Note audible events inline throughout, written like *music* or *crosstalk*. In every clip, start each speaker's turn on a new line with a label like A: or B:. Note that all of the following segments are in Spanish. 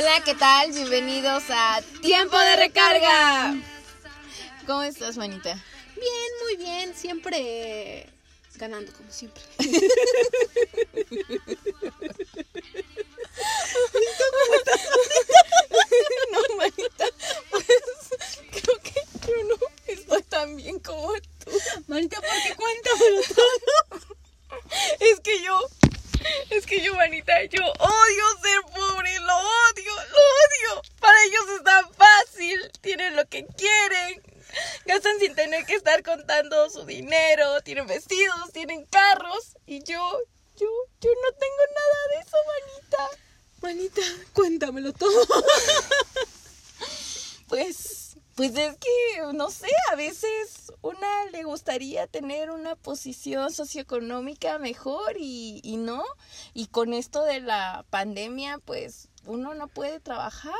A: Hola, ¿qué tal? Bienvenidos a Tiempo de Recarga. ¿Cómo estás, manita?
B: Bien, muy bien, siempre ganando como siempre. *laughs*
A: no, manita, pues creo que yo no estoy tan bien como tú.
B: Manita, ¿por qué cuéntamelo todo?
A: Es que yo, es que yo, manita, yo odio ser pobre, lo odio, lo odio. Para ellos es tan fácil, tienen lo que quieren, gastan sin tener que estar contando su dinero, tienen vestidos, tienen carros y yo, yo, yo no tengo nada de eso, manita.
B: Manita, cuéntamelo todo. *laughs*
A: Pues, pues es que, no sé, a veces una le gustaría tener una posición socioeconómica mejor y, y no. Y con esto de la pandemia, pues uno no puede trabajar,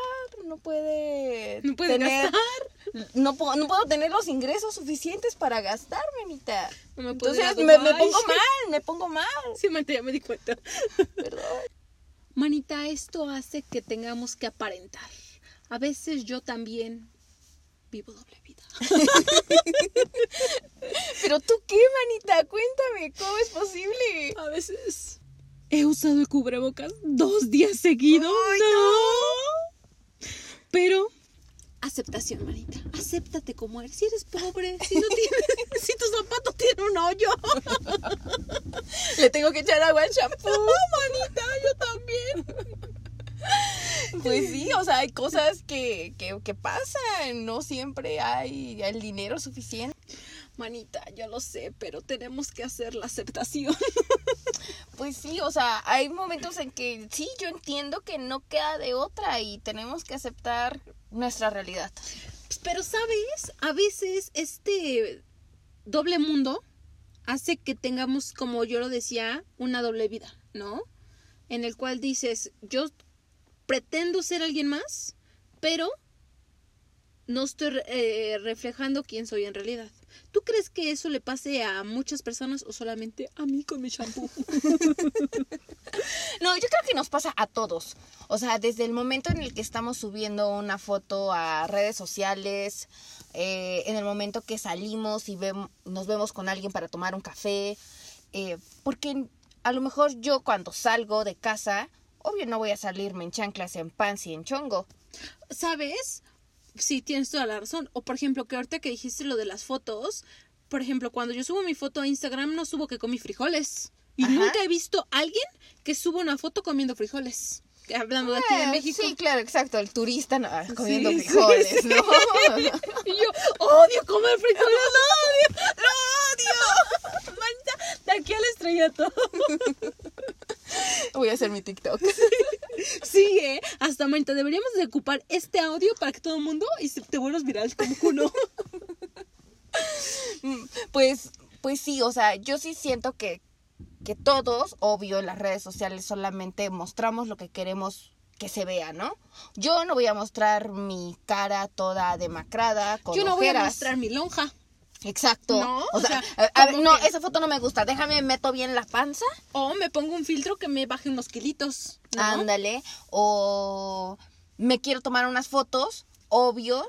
A: no puede, *laughs*
B: No puede
A: tener,
B: gastar.
A: no, puedo, no puedo tener los ingresos suficientes para gastar, manita.
B: No me
A: Entonces me, me pongo *laughs* mal, me pongo mal.
B: Sí, manita, ya me di cuenta.
A: Perdón.
B: Manita, esto hace que tengamos que aparentar. A veces yo también vivo doble vida. *laughs*
A: Pero tú qué, manita, cuéntame, ¿cómo es posible?
B: A veces he usado el cubrebocas dos días seguidos. No. Pero aceptación, manita. Acéptate como eres. Si eres pobre, si no *laughs* tienes, si tu zapato tiene un hoyo.
A: Le tengo que echar agua al shampoo.
B: manita, yo también.
A: Pues sí, o sea, hay cosas que, que, que pasan, no siempre hay el dinero suficiente.
B: Manita, yo lo sé, pero tenemos que hacer la aceptación.
A: Pues sí, o sea, hay momentos en que sí, yo entiendo que no queda de otra y tenemos que aceptar nuestra realidad.
B: Pero, ¿sabes? A veces este doble mundo hace que tengamos, como yo lo decía, una doble vida, ¿no? En el cual dices, yo pretendo ser alguien más, pero no estoy eh, reflejando quién soy en realidad. ¿Tú crees que eso le pase a muchas personas o solamente a mí con mi shampoo? *laughs*
A: No, yo creo que nos pasa a todos. O sea, desde el momento en el que estamos subiendo una foto a redes sociales, eh, en el momento que salimos y vem- nos vemos con alguien para tomar un café, eh, porque a lo mejor yo cuando salgo de casa, obvio no voy a salirme en chanclas, en pants y en chongo.
B: ¿Sabes? Sí, tienes toda la razón. O por ejemplo, que ahorita que dijiste lo de las fotos, por ejemplo, cuando yo subo mi foto a Instagram, no subo que comí frijoles. Y
A: Ajá.
B: nunca he visto a alguien que suba una foto comiendo frijoles. Hablando de aquí de
A: Eh,
B: México.
A: Sí, claro, exacto, el turista no, comiendo
B: Sí,
A: frijoles,
B: sí, *laughs* sí.
A: ¿no?
B: Y yo odio comer frijoles, lo odio, lo odio. *laughs* Mancha, de aquí al estrellato. *laughs*
A: Voy a hacer mi TikTok. *laughs*
B: Sí, eh. Hasta manita, deberíamos de ocupar este audio para que todo el mundo y te vuelvas viral como Kuno. *laughs*
A: Mm, Pues, pues sí, o sea, yo sí siento que, que todos, obvio, en las redes sociales solamente mostramos lo que queremos que se vea, ¿no? Yo no voy a mostrar mi cara toda demacrada, con
B: Yo no voy a mostrar mi lonja.
A: Exacto.
B: No,
A: o
B: o
A: sea,
B: sea,
A: a- a ver,
B: como
A: no,
B: que-
A: esa foto no me gusta. Déjame, meto bien la panza.
B: O me pongo un filtro que me baje unos kilitos. ¿no?
A: Ándale. O me quiero tomar unas fotos, obvio.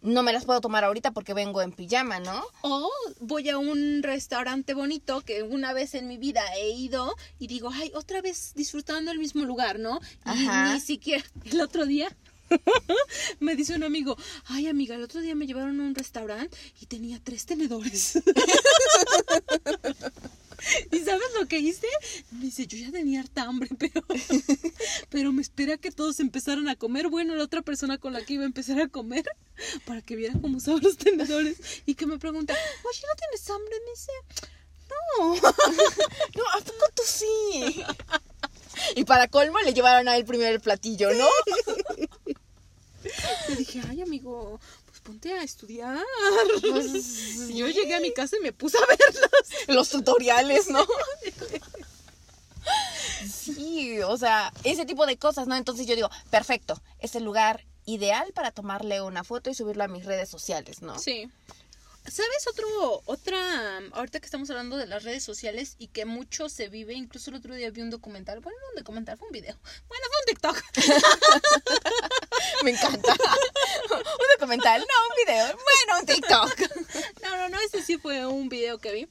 A: No me las puedo tomar ahorita porque vengo en pijama, ¿no?
B: O voy a un restaurante bonito que una vez en mi vida he ido y digo, ay, otra vez disfrutando el mismo lugar, ¿no? Y
A: Ajá.
B: ni siquiera el otro día *laughs* me dice un amigo, ay amiga, el otro día me llevaron a un restaurante y tenía tres tenedores. *laughs* ¿Y sabes lo que hice? Me dice, yo ya tenía harta hambre, pero, *laughs* pero me espera que todos empezaran a comer. Bueno, la otra persona con la que iba a empezar a comer, para que viera cómo usaban los tenedores. Y que me pregunta, oye, ¿no tienes hambre? Me dice, no.
A: No, ¿a poco tú sí? Y para colmo le llevaron a él primero el platillo, ¿no?
B: Le dije, ay, amigo, pues ponte a estudiar.
A: Pues, *laughs*
B: yo llegué a mi casa y me puse a verlos. *laughs*
A: Los tutoriales, ¿no? Sí, o sea, ese tipo de cosas, ¿no? Entonces yo digo, perfecto, es el lugar ideal para tomarle una foto y subirlo a mis redes sociales, ¿no?
B: Sí. ¿Sabes otro, otra, ahorita que estamos hablando de las redes sociales y que mucho se vive, incluso el otro día vi un documental, bueno, no un documental, fue un video, bueno, fue un TikTok. *laughs*
A: Me encanta. *laughs* un documental, no, un video. Bueno, un TikTok. *laughs*
B: No, no, no, ese sí fue un video que vi.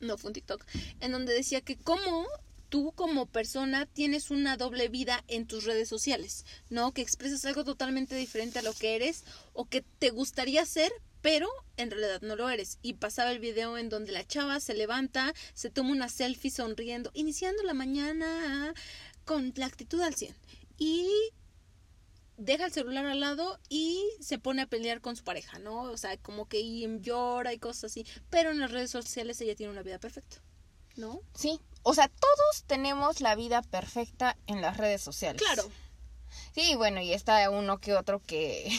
B: No fue un TikTok. En donde decía que cómo tú como persona tienes una doble vida en tus redes sociales, ¿no? Que expresas algo totalmente diferente a lo que eres o que te gustaría ser, pero en realidad no lo eres. Y pasaba el video en donde la chava se levanta, se toma una selfie sonriendo, iniciando la mañana con la actitud al 100. Y deja el celular al lado y se pone a pelear con su pareja, ¿no? O sea, como que llora y cosas así. Pero en las redes sociales ella tiene una vida perfecta, ¿no?
A: Sí, o sea, todos tenemos la vida perfecta en las redes sociales.
B: Claro.
A: Sí, bueno, y está uno que otro que,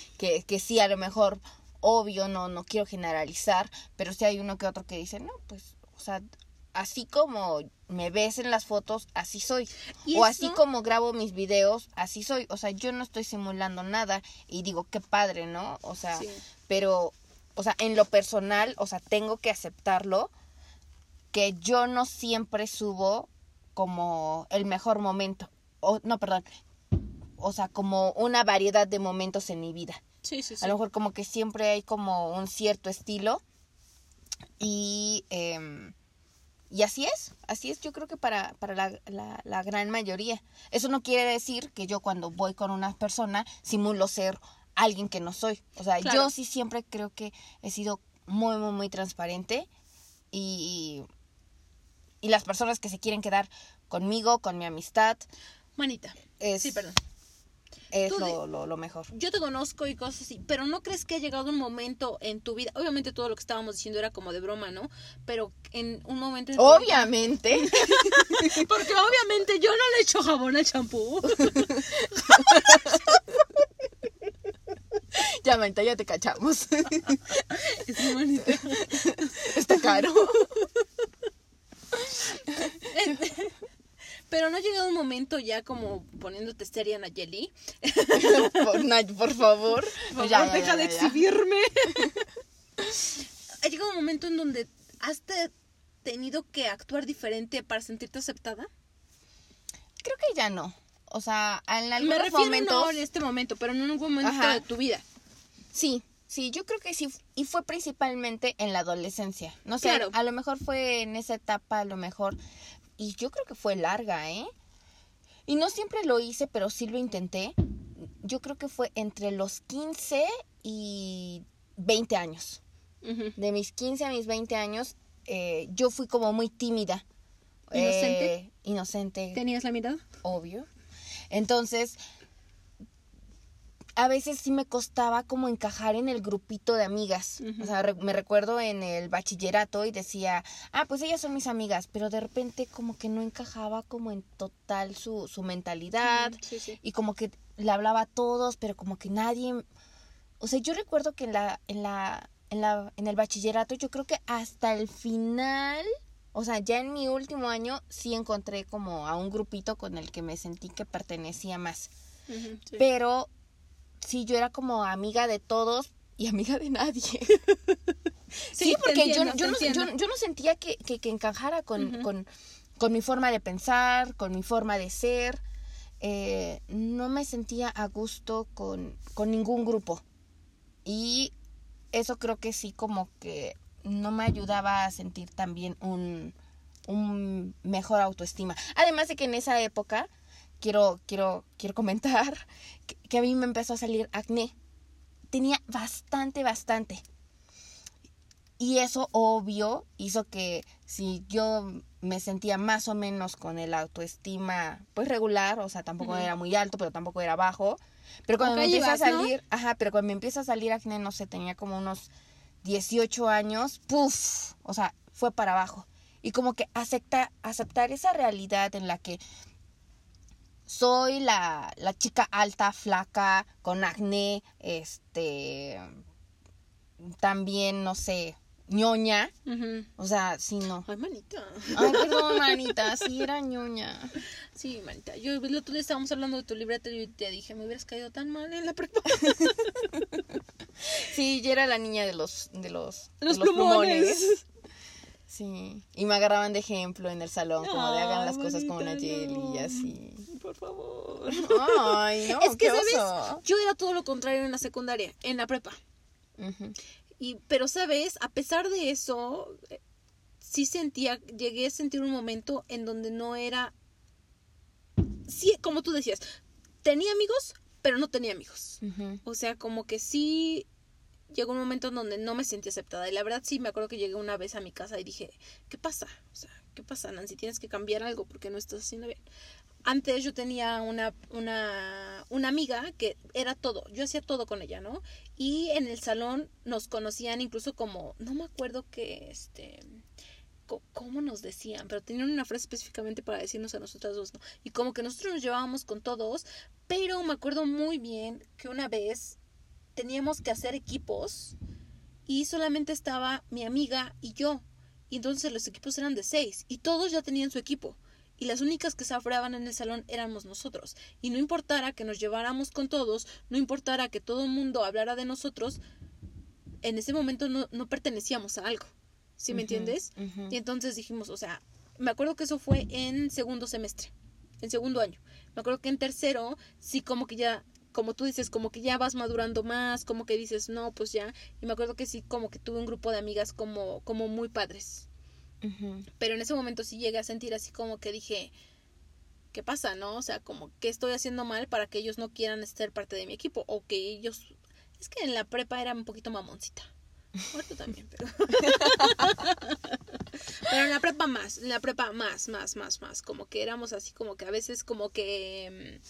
A: *laughs* que, que sí, a lo mejor, obvio, no, no quiero generalizar, pero sí hay uno que otro que dice, no, pues, o sea, así como me ves en las fotos, así soy. o así como grabo mis videos, así soy. O sea, yo no estoy simulando nada y digo, qué padre, ¿no? O sea, pero, o sea, en lo personal, o sea, tengo que aceptarlo que yo no siempre subo como el mejor momento. O, no, perdón. O sea, como una variedad de momentos en mi vida.
B: Sí, sí, sí.
A: A lo mejor como que siempre hay como un cierto estilo. Y, eh, y así es, así es yo creo que para, para la, la, la, gran mayoría. Eso no quiere decir que yo cuando voy con una persona simulo ser alguien que no soy. O sea, yo sí siempre creo que he sido muy, muy, muy transparente y, y las personas que se quieren quedar conmigo, con mi amistad.
B: Manita.
A: Es,
B: sí, perdón.
A: Es lo, lo, lo, mejor.
B: Yo te conozco y cosas así, pero ¿no crees que ha llegado un momento en tu vida? Obviamente todo lo que estábamos diciendo era como de broma, ¿no? Pero en un momento... En
A: obviamente. *laughs*
B: Porque obviamente yo no le echo jabón al champú. *laughs*
A: ya, Manita, ya te cachamos. *laughs*
B: es manita.
A: Está caro.
B: Pero no ha llegado un momento ya como poniéndote seria Nayeli. *laughs*
A: por, por favor.
B: Por ya, deja ya, de exhibirme. *laughs* ha llegado un momento en donde has te tenido que actuar diferente para sentirte aceptada.
A: Creo que ya no. O sea, en algunos
B: Me refiero
A: momentos...
B: no en este momento, pero en un momento Ajá. de tu vida.
A: Sí, Sí, yo creo que sí, y fue principalmente en la adolescencia. No sé,
B: claro.
A: a lo mejor fue en esa etapa, a lo mejor, y yo creo que fue larga, ¿eh? Y no siempre lo hice, pero sí lo intenté. Yo creo que fue entre los 15 y 20 años.
B: Uh -huh.
A: De mis 15 a mis 20 años, eh, yo fui como muy tímida.
B: ¿Inocente?
A: Eh, inocente.
B: ¿Tenías la mirada?
A: Obvio. Entonces, a veces sí me costaba como encajar en el grupito de amigas.
B: Uh -huh.
A: O sea, re me recuerdo en el bachillerato y decía, ah, pues ellas son mis amigas, pero de repente como que no encajaba como en total su, su mentalidad
B: sí, sí.
A: y como que le hablaba a todos, pero como que nadie... O sea, yo recuerdo que en la, en la, en la, en el bachillerato yo creo que hasta el final... O sea, ya en mi último año sí encontré como a un grupito con el que me sentí que pertenecía más.
B: Uh -huh.
A: Pero sí, yo era como amiga de todos y amiga de nadie. *laughs* sí, sí, porque entiendo, yo, yo, no, yo, yo, no, sentía que, que, que encajara con, uh -huh. con, con, mi forma de pensar, con mi forma de ser. Eh, no me sentía a gusto con, con ningún grupo. Y eso creo que sí como que no me ayudaba a sentir también un, un mejor autoestima. Además de que en esa época quiero, quiero, quiero comentar *laughs* que, que, a mí me empezó a salir acné. Tenía bastante, bastante. Y eso, obvio, hizo que si yo me sentía más o menos con el autoestima, pues regular, o sea, tampoco uh -huh. era muy alto, pero tampoco era bajo. Pero cuando me empieza a salir, ¿no? ajá, pero cuando me empieza a salir acné, no sé, tenía como unos 18 años, puff, o sea, fue para abajo. Y como que acepta, aceptar esa realidad en la que soy la, la chica alta, flaca, con acné, este, también, no sé, ñoña.
B: Uh -huh.
A: O sea, sí, no.
B: Ay, manita.
A: Ay, perdón, manita, sí era ñoña.
B: Sí, manita. Yo el otro día estábamos hablando de tu libreta y te dije, me hubieras caído tan mal en la prepa. *laughs*
A: sí, yo era la niña de los, de los,
B: los,
A: de los
B: plumones.
A: plumones. Sí. Y me agarraban de ejemplo en el salón, como de hagan las cosas como Nayeli y
C: no.
A: así.
C: Por favor.
A: Ay, no,
B: es que,
A: qué
B: ¿sabes?
A: oso.
B: Yo era todo lo contrario en la secundaria, en la prepa.
A: Ujú.
B: Y, pero, ¿sabes? A pesar de eso, eh, sí sentía, llegué a sentir un momento en donde no era. Sí, como tú decías, tenía amigos, pero no tenía amigos.
A: Ujú.
B: O sea, como que sí llegó un momento en donde no me sentí aceptada. Y la verdad sí me acuerdo que llegué una vez a mi casa y dije, ¿qué pasa? ¿qué pasa, Nancy? Tienes que cambiar algo porque no estás haciendo bien. Antes yo tenía una, una, una amiga que era todo, yo hacía todo con ella, ¿no? Y en el salón nos conocían incluso como, no me acuerdo que, este, cómo nos decían, pero tenían una frase específicamente para decirnos a nosotras dos, ¿no? Y como que nosotros nos llevábamos con todos, pero me acuerdo muy bien que una vez teníamos que hacer equipos y solamente estaba mi amiga y yo. Y entonces los equipos eran de seis y todos ya tenían su equipo. Y las únicas que se afreaban en el salón éramos nosotros. Y no importara que nos lleváramos con todos, no importara que todo el mundo hablara de nosotros, en ese momento no, no pertenecíamos a algo. ¿Sí me entiendes? Y entonces dijimos, o sea, me acuerdo que eso fue en segundo semestre, en segundo año. Me acuerdo que en tercero, sí, como que ya, como tú dices, como que ya vas madurando más, como que dices, no, pues ya. Y me acuerdo que sí, como que tuve un grupo de amigas como, como muy padres. Pero en ese momento sí llegué a sentir así como que dije, ¿qué pasa, no? O sea, como que estoy haciendo mal para que ellos no quieran ser parte de mi equipo o que ellos... Es que en la prepa era un poquito mamoncita. Ahorita también, pero... *laughs* pero en la prepa más, en la prepa más, más, más, más. Como que éramos así como que a veces como que...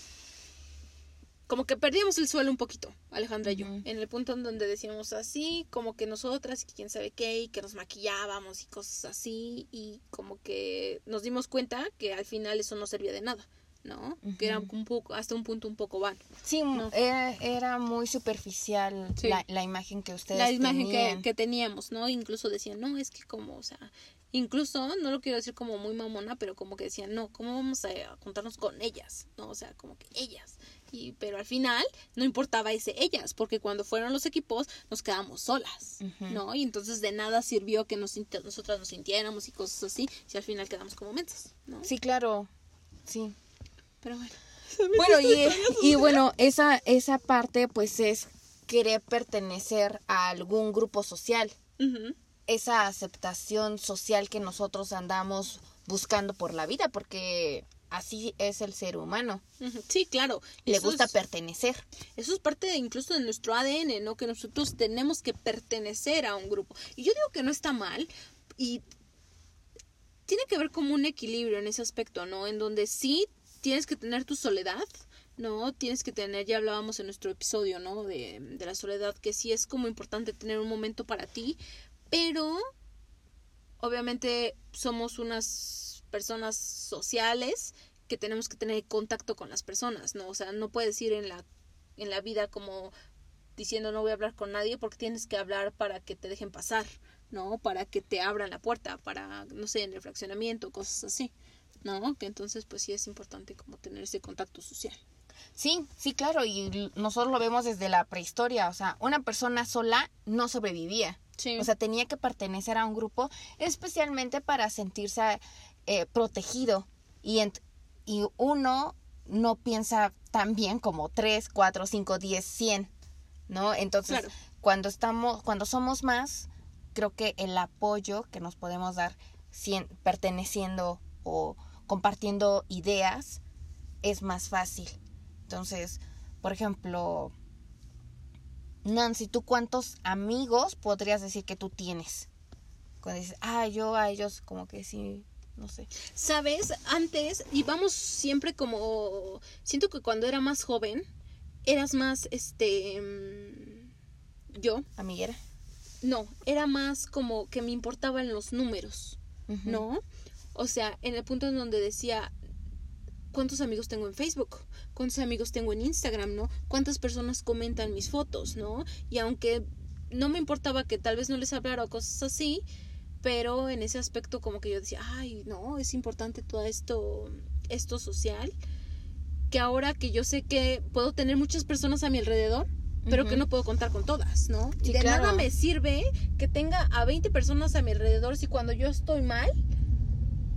B: Como que perdíamos el suelo un poquito, Alejandra y yo. En el punto en donde decíamos así, como que nosotras que quién sabe qué, y que nos maquillábamos y cosas así. Y como que nos dimos cuenta que al final eso no servía de nada, ¿no? Que era un poco, hasta un punto un poco vano.
A: Sí,
B: No.
A: era, era muy superficial
B: Sí.
A: la, la imagen que ustedes
B: la imagen que,
A: tenían.
B: que teníamos, ¿no? Incluso decían, no, es que como, o sea, incluso, no lo quiero decir como muy mamona, pero como que decían, no, ¿cómo vamos a juntarnos con ellas? ¿No? O sea, como que ellas. Y, pero al final no importaba ese ellas, porque cuando fueron los equipos nos quedamos solas. ¿no? Y entonces de nada sirvió que nos, nosotras nos sintiéramos y cosas así, si al final quedamos como mensas, ¿no?
A: Sí, claro. Sí.
B: Pero bueno. *laughs*
A: Bueno, y, y bueno, esa, esa parte pues es querer pertenecer a algún grupo social. Esa aceptación social que nosotros andamos buscando por la vida, porque así es el ser humano.
B: Sí, claro.
A: Le
B: Eso
A: gusta
B: es-
A: pertenecer.
B: Eso es parte de, incluso de nuestro ADN, ¿no? Que nosotros tenemos que pertenecer a un grupo. Y yo digo que no está mal y tiene que ver como un equilibrio en ese aspecto, ¿no? En donde sí tienes que tener tu soledad, ¿no? Tienes que tener, ya hablábamos en nuestro episodio, ¿no? De, de la soledad, que sí es como importante tener un momento para ti, pero obviamente somos unas personas sociales que tenemos que tener contacto con las personas, ¿no? O sea, no puedes ir en la, en la vida como diciendo no voy a hablar con nadie porque tienes que hablar para que te dejen pasar, ¿no? Para que te abran la puerta, para, no sé, en el fraccionamiento, cosas así, ¿no? Que entonces pues sí es importante como tener ese contacto social.
A: Sí, sí, claro, y nosotros lo vemos desde la prehistoria, o sea, una persona sola no sobrevivía.
B: Sí.
A: O sea, tenía que pertenecer a un grupo especialmente para sentirse eh, protegido. Y, y uno no piensa tan bien como 3, 4, 5, 10, 100, ¿no? Entonces,
B: Claro.
A: cuando estamos, cuando somos más, creo que el apoyo que nos podemos dar cien- perteneciendo o compartiendo ideas es más fácil. Entonces, por ejemplo, Nancy, ¿tú cuántos amigos podrías decir que tú tienes? Cuando dices, ah, yo a ellos como que sí, no sé.
B: ¿Sabes? Antes íbamos siempre como... Siento que cuando era más joven, eras más, este... mm, Yo,
A: Amiguera.
B: no, era más como que me importaban los números. ¿no? O sea, en el punto en donde decía, ¿cuántos amigos tengo en Facebook? ¿Cuántos amigos tengo en Instagram, no? ¿Cuántas personas comentan mis fotos, no? Y aunque no me importaba que tal vez no les hablara o cosas así, pero en ese aspecto como que yo decía, ay, no, es importante todo esto, esto social, que ahora que yo sé que puedo tener muchas personas a mi alrededor, pero
A: Ujú.
B: que no puedo contar con todas, ¿no?
A: Sí,
B: de
A: claro.
B: nada me sirve que tenga a 20 personas a mi alrededor si cuando yo estoy mal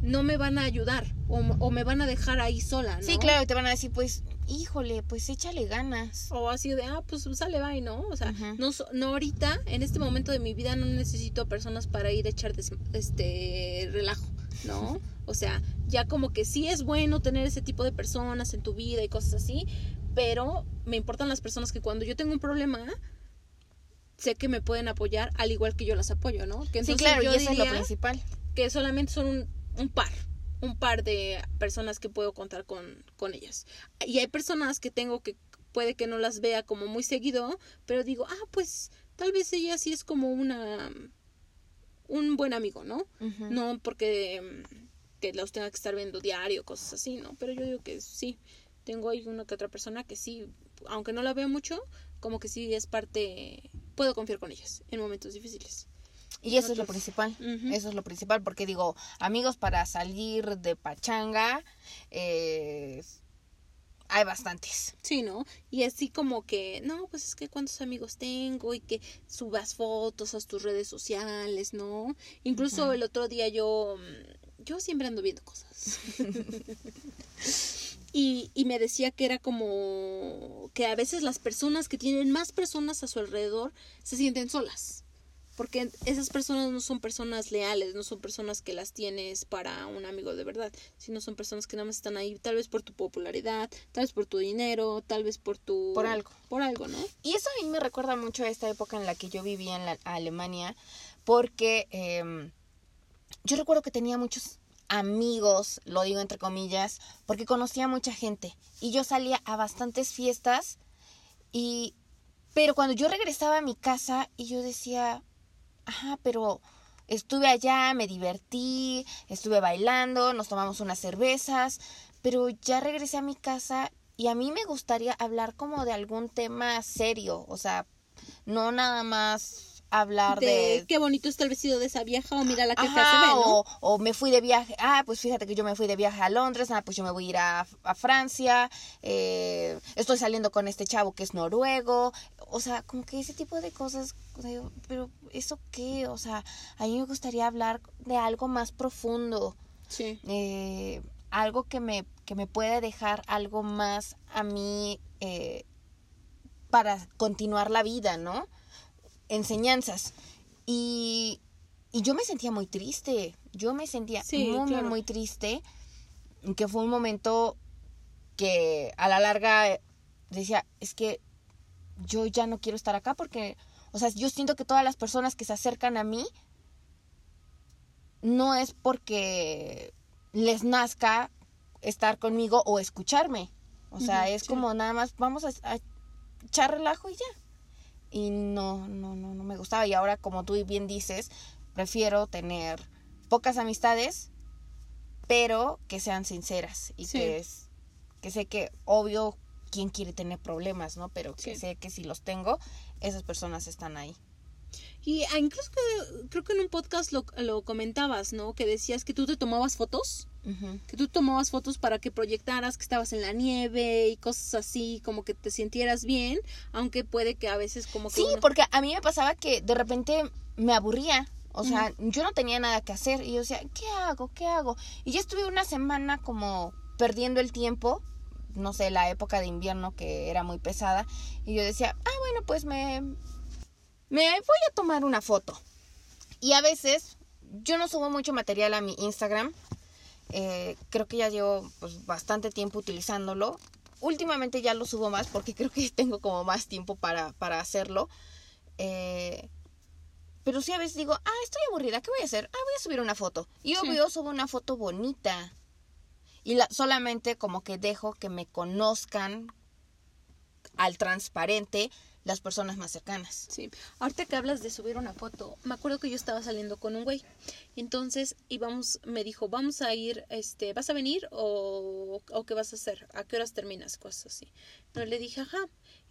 B: no me van a ayudar o, o me van a dejar ahí sola, ¿no?
A: Sí, claro, te van a decir, pues, híjole, pues échale ganas.
B: O así de, ah, pues sale, bye, ¿no? O sea, no, no ahorita, en este momento de mi vida, no necesito personas para ir a echar des- este relajo, ¿no? *laughs* O sea, ya como que sí es bueno tener ese tipo de personas en tu vida y cosas así, pero me importan las personas que cuando yo tengo un problema, sé que me pueden apoyar al igual que yo las apoyo, ¿no? Que
A: Sí, claro, y eso es lo principal.
B: que solamente son un, un par, un par de personas que puedo contar con, con ellas. Y hay personas que tengo que puede que no las vea como muy seguido, pero digo, ah, pues tal vez ella sí es como una un buen amigo, ¿no? No porque mm, que los tenga que estar viendo diario, cosas así, ¿no? Pero yo digo que sí, tengo ahí una que otra persona que sí, aunque no la veo mucho, como que sí es parte, puedo confiar con ellas en momentos difíciles.
A: Y eso es lo principal. Eso es lo principal, porque digo, amigos para salir de pachanga, eh, hay bastantes.
B: Sí, ¿no? Y así como que, no, pues es que cuántos amigos tengo y que subas fotos a tus redes sociales, ¿no? Incluso el otro día yo, mm, yo siempre ando viendo cosas. *laughs* y, y me decía que era como que a veces las personas que tienen más personas a su alrededor se sienten solas. Porque esas personas no son personas leales, no son personas que las tienes para un amigo de verdad, sino son personas que nada más están ahí, tal vez por tu popularidad, tal vez por tu dinero, tal vez por tu...
A: Por algo.
B: Por algo, ¿no?
A: Y eso a mí me recuerda mucho a esta época en la que yo vivía en la- Alemania, porque em, yo recuerdo que tenía muchos amigos, lo digo entre comillas, porque conocía a mucha gente y yo salía a bastantes fiestas y pero cuando yo regresaba a mi casa y yo decía, ajá, pero estuve allá, me divertí, estuve bailando, nos tomamos unas cervezas, pero ya regresé a mi casa y a mí me gustaría hablar como de algún tema serio, o sea, no nada más hablar
B: De,
A: de...
B: qué bonito está el vestido de esa vieja o mira la que hace ver, ¿no?
A: o, o me fui de viaje, ah, pues fíjate que yo me fui de viaje a Londres, ah, pues yo me voy a ir a, a Francia, eh, estoy saliendo con este chavo que es noruego, o sea, como que ese tipo de cosas, pero ¿eso qué? O sea, a mí me gustaría hablar de algo más profundo,
B: Sí.
A: eh, algo que me, que me pueda dejar algo más a mí eh, para continuar la vida, ¿no? Enseñanzas. Y, y yo me sentía muy triste, yo me sentía
B: Sí,
A: muy, muy,
B: claro.
A: muy triste, que fue un momento que a la larga eh, decía, es que yo ya no quiero estar acá porque, o sea, yo siento que todas las personas que se acercan a mí no es porque les nazca estar conmigo o escucharme. O sea, es
B: sí.
A: como nada más vamos a, a echar relajo y ya. Y no, no, no, no me gustaba. Y ahora, como tú bien dices, prefiero tener pocas amistades, pero que sean sinceras y
B: Sí.
A: que es, que sé que obvio quién quiere tener problemas, ¿no? Pero que
B: Sí.
A: sé que si los tengo, esas personas están ahí.
B: Y ah, incluso que, creo que en un podcast lo, lo comentabas, ¿no? Que decías que tú te tomabas fotos,
A: Ujú.
B: que tú tomabas fotos para que proyectaras que estabas en la nieve y cosas así, como que te sintieras bien, aunque puede que a veces como que...
A: Sí,
B: uno-
A: porque a mí me pasaba que de repente me aburría. O sea, yo no tenía nada que hacer y yo decía, ¿qué hago? ¿Qué hago? Y ya estuve una semana como perdiendo el tiempo, no sé, la época de invierno que era muy pesada, y yo decía, ah, bueno, pues me, me voy a tomar una foto. Y a veces yo no subo mucho material a mi Instagram, eh, creo que ya llevo pues, bastante tiempo utilizándolo. Últimamente ya lo subo más porque *laughs* creo que tengo como más tiempo para, para hacerlo. Eh, pero sí a veces digo, ah, estoy aburrida, ¿qué voy a hacer? Ah, voy a subir una foto. Y
B: Sí.
A: obvio subo una foto bonita. Y la, solamente como que dejo que me conozcan al transparente las personas más cercanas.
B: Sí, ahorita que hablas de subir una foto, me acuerdo que yo estaba saliendo con un güey. Entonces íbamos, me dijo, vamos a ir, este, ¿vas a venir o, o qué vas a hacer? ¿A qué horas terminas? Cosas así. Pero le dije, ajá.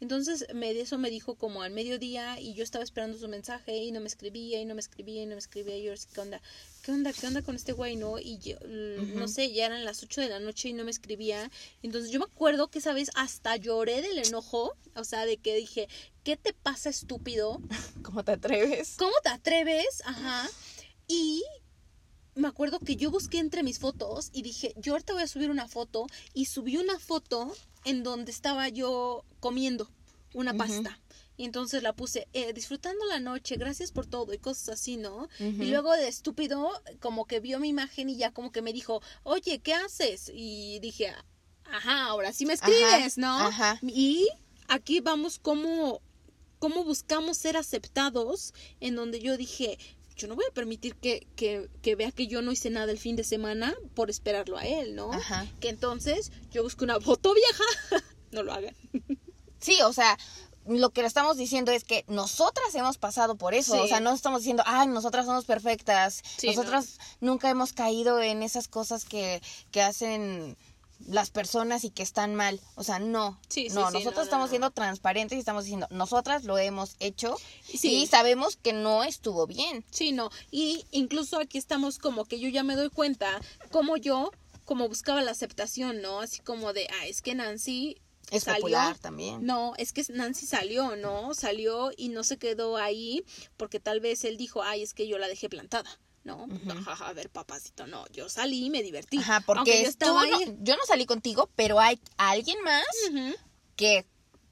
B: Entonces me, eso me dijo como al mediodía y yo estaba esperando su mensaje y no me escribía y no me escribía y no me escribía y yo, ¿qué onda? ¿Qué onda? ¿Qué onda con este güey, no? Y yo, no sé, ya eran las 8 de la noche y no me escribía. Entonces yo me acuerdo que esa vez hasta lloré del enojo, o sea, de que dije, ¿qué te pasa, estúpido? *laughs*
A: ¿Cómo te atreves?
B: ¿Cómo te atreves? Ajá. Y me acuerdo que yo busqué entre mis fotos y dije, yo ahorita voy a subir una foto y subí una foto en donde estaba yo comiendo una pasta. Y entonces la puse, eh, disfrutando la noche, gracias por todo y cosas así, ¿no?
A: Ujú.
B: Y luego de estúpido, como que vio mi imagen y ya como que me dijo, oye, ¿qué haces? Y dije, ajá, ahora sí me escribes, ¿no?
A: ajá.
B: Y aquí vamos como, cómo buscamos ser aceptados, en donde yo dije, yo no voy a permitir que, que, que vea que yo no hice nada el fin de semana por esperarlo a él, ¿no?
A: Ajá.
B: Que entonces yo busco una foto vieja. *laughs* no lo hagan.
A: Sí, o sea, lo que le estamos diciendo es que nosotras hemos pasado por eso.
B: Sí.
A: O sea, no estamos diciendo, ay, nosotras somos perfectas.
B: Sí,
A: nosotras nunca hemos caído en esas cosas que, que hacen las personas y que están mal. O sea, no.
B: Sí, sí,
A: no,
B: sí,
A: nosotros
B: no, no,
A: estamos
B: no.
A: siendo transparentes y estamos diciendo, nosotras lo hemos hecho y sabemos que no estuvo bien.
B: Sí, no. Y incluso aquí estamos como que yo ya me doy cuenta como yo, como buscaba la aceptación, ¿no? Así como de, ah, es que Nancy
A: Es
B: salió.
A: popular también.
B: No, es que Nancy salió, ¿no? Salió y no se quedó ahí porque tal vez él dijo, ay, es que yo la dejé plantada. No, no, jaja, a ver, papacito, no, yo salí y me divertí.
A: Ajá, porque
B: yo
A: tú
B: estaba
A: no-
B: ahí.
A: yo no salí contigo, pero hay alguien más que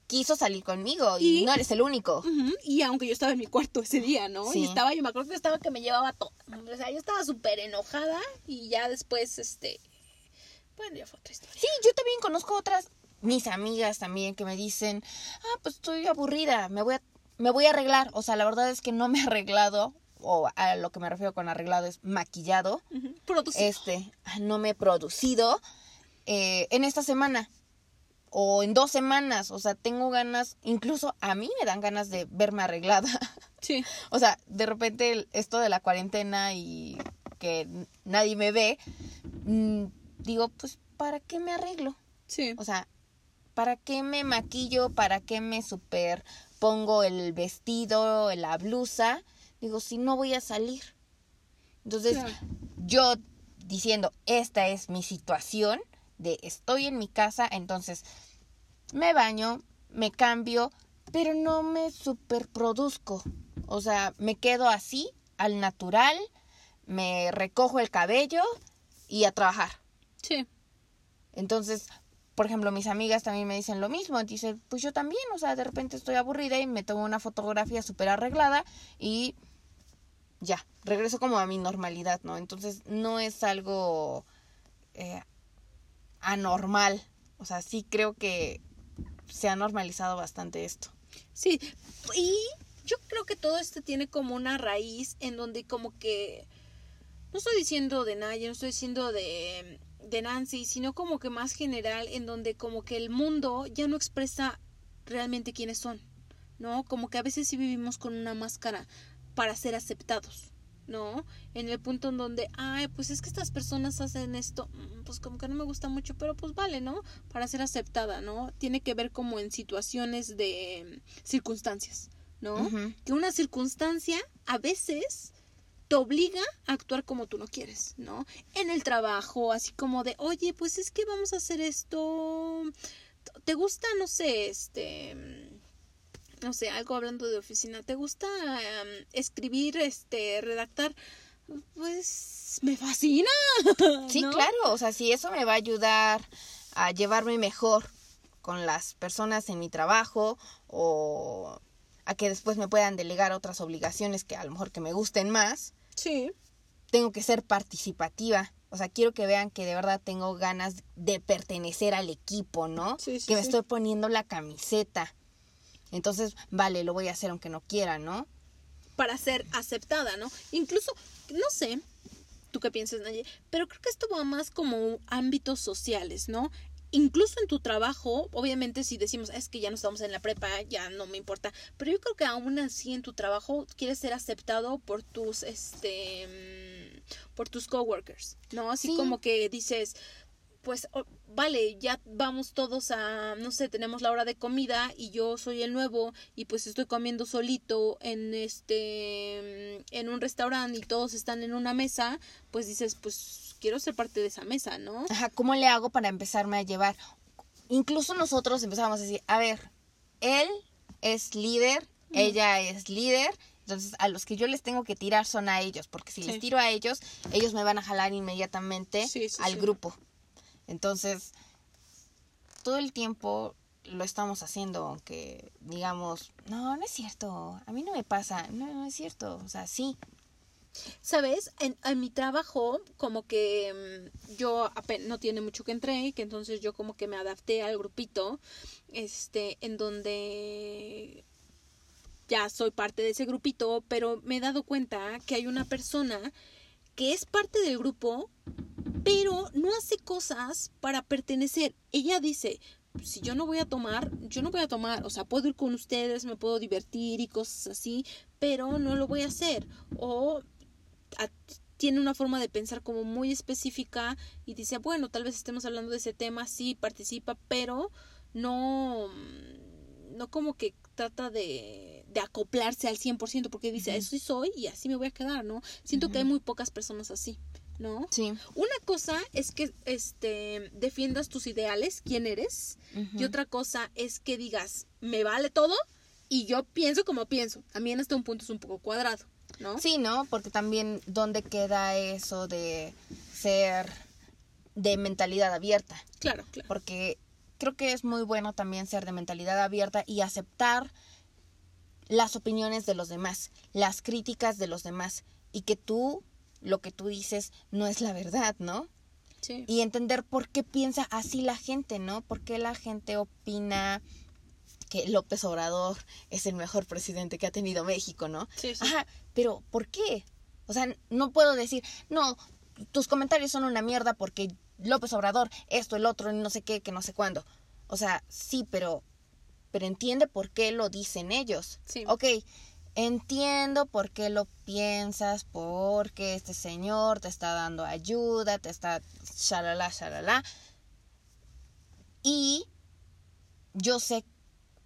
A: quiso salir conmigo y,
B: Y-
A: no eres el único.
B: ujú, Y aunque yo estaba en mi cuarto ese día, ¿no?
A: Sí.
B: Y estaba, yo me acuerdo que estaba que me llevaba todo. O sea, yo estaba súper enojada y ya después, este, bueno, ya fue otra historia.
A: Sí, yo también conozco otras, mis amigas también, que me dicen, ah, pues estoy aburrida, me voy a, me voy a arreglar. O sea, la verdad es que no me he arreglado, o a lo que me refiero con arreglado es maquillado.
B: Producido.
A: Este, no me he producido eh, en esta semana o en dos semanas. O sea, tengo ganas, incluso a mí me dan ganas de verme arreglada. *laughs*
B: Sí.
A: O sea, de repente esto de la cuarentena y que nadie me ve, mm, digo, pues, ¿para qué me arreglo?
B: Sí.
A: O sea, ¿para qué me maquillo? ¿Para qué me super pongo el vestido, la blusa? Digo, si no voy a salir. Entonces,
B: Claro.
A: yo diciendo, esta es mi situación de estoy en mi casa, entonces me baño, me cambio, pero no me superproduzco. O sea, me quedo así, al natural, me recojo el cabello y a trabajar.
B: Sí.
A: Entonces, por ejemplo, mis amigas también me dicen lo mismo. Dicen, pues yo también, o sea, de repente estoy aburrida y me tomo una fotografía súper arreglada y ya, regreso como a mi normalidad, ¿no? Entonces, no es algo eh, anormal. O sea, sí creo que se ha normalizado bastante esto.
B: Sí, y yo creo que todo esto tiene como una raíz en donde como que no estoy diciendo de Naya, no estoy diciendo de, de Nancy, sino como que más general en donde como que el mundo ya no expresa realmente quiénes son, ¿no? Como que a veces sí vivimos con una máscara para ser aceptados, ¿no? En el punto en donde, ay, pues es que estas personas hacen esto, mm, pues como que no me gusta mucho, pero pues vale, ¿no? Para ser aceptada, ¿no? Tiene que ver como en situaciones de mm, circunstancias, ¿no? Que una circunstancia a veces te obliga a actuar como tú no quieres, ¿no? En el trabajo, así como de, oye, pues es que vamos a hacer esto. ¿Te gusta, no sé, este, mm, no sé, algo hablando de oficina? ¿Te gusta em, escribir, este, redactar? Pues me fascina.
A: Sí,
B: ¿no?
A: claro, o sea, si eso me va a ayudar a llevarme mejor con las personas en mi trabajo o a que después me puedan delegar otras obligaciones que a lo mejor que me gusten más,
B: Sí.
A: tengo que ser participativa. O sea, quiero que vean que de verdad tengo ganas de pertenecer al equipo, ¿no?
B: Sí, sí,
A: que me
B: sí.
A: estoy poniendo la camiseta. Entonces, vale, lo voy a hacer aunque no quiera, ¿no?
B: para ser aceptada, ¿no? Incluso, no sé, tú qué piensas, Naye, pero creo que esto va más como ámbitos sociales, ¿no? Incluso en tu trabajo, obviamente si decimos, es que ya no estamos en la prepa, ya no me importa, pero yo creo que aún así en tu trabajo quieres ser aceptado por tus, este, mm, por tus coworkers, ¿no? Así
A: Sí.
B: como que dices, pues, o- vale, ya vamos todos a, no sé, tenemos la hora de comida y yo soy el nuevo y pues estoy comiendo solito en este, en un restaurante y todos están en una mesa, pues dices, pues quiero ser parte de esa mesa, ¿no?
A: Ajá, ¿cómo le hago para empezarme a llevar? Incluso nosotros empezamos a decir, a ver, él es líder, ella es líder, entonces a los que yo les tengo que tirar son a ellos, porque si
B: Sí.
A: les tiro a ellos, ellos me van a jalar inmediatamente
B: Sí, sí,
A: al
B: sí.
A: grupo. Entonces, todo el tiempo lo estamos haciendo, aunque digamos, no, no es cierto, a mí no me pasa, no, no es cierto, o sea, sí.
B: ¿Sabes? En, mi trabajo, como que mm, yo no tiene mucho que entré, que entonces yo como que me adapté al grupito, este, en donde ya soy parte de ese grupito, pero me he dado cuenta que hay una persona que es parte del grupo, pero no hace cosas para pertenecer. Ella dice, si yo no voy a tomar, yo no voy a tomar, o sea, puedo ir con ustedes, me puedo divertir y cosas así, pero no lo voy a hacer. O a- tiene una forma de pensar como muy específica y dice, bueno, tal vez estemos hablando de ese tema, sí, participa, pero no, no como que trata de, de acoplarse al 100%, porque dice,
A: Ujú.
B: eso soy y así me voy a quedar, ¿no? Siento que hay muy pocas personas así, ¿no?
A: Sí.
B: Una cosa es que este defiendas tus ideales, quién eres, y otra cosa es que digas, me vale todo y yo pienso como pienso. También hasta un punto es un poco cuadrado, ¿no?
A: Sí, ¿no? Porque también, ¿dónde queda eso de ser de mentalidad abierta?
B: Claro, claro.
A: Porque creo que es muy bueno también ser de mentalidad abierta y aceptar las opiniones de los demás, las críticas de los demás y que tú, lo que tú dices, no es la verdad, ¿no?
B: Sí.
A: Y entender por qué piensa así la gente, ¿no? Por qué la gente opina que López Obrador es el mejor presidente que ha tenido México, ¿no?
B: Sí, sí.
A: Ajá, pero ¿por qué? O sea, no puedo decir, no, tus comentarios son una mierda porque López Obrador, esto, el otro, no sé qué, que no sé cuándo. O sea, sí, pero, pero entiende por qué lo dicen ellos.
B: Sí.
A: Ok, entiendo por qué lo piensas, porque este señor te está dando ayuda, te está shalala, shalala. Y yo sé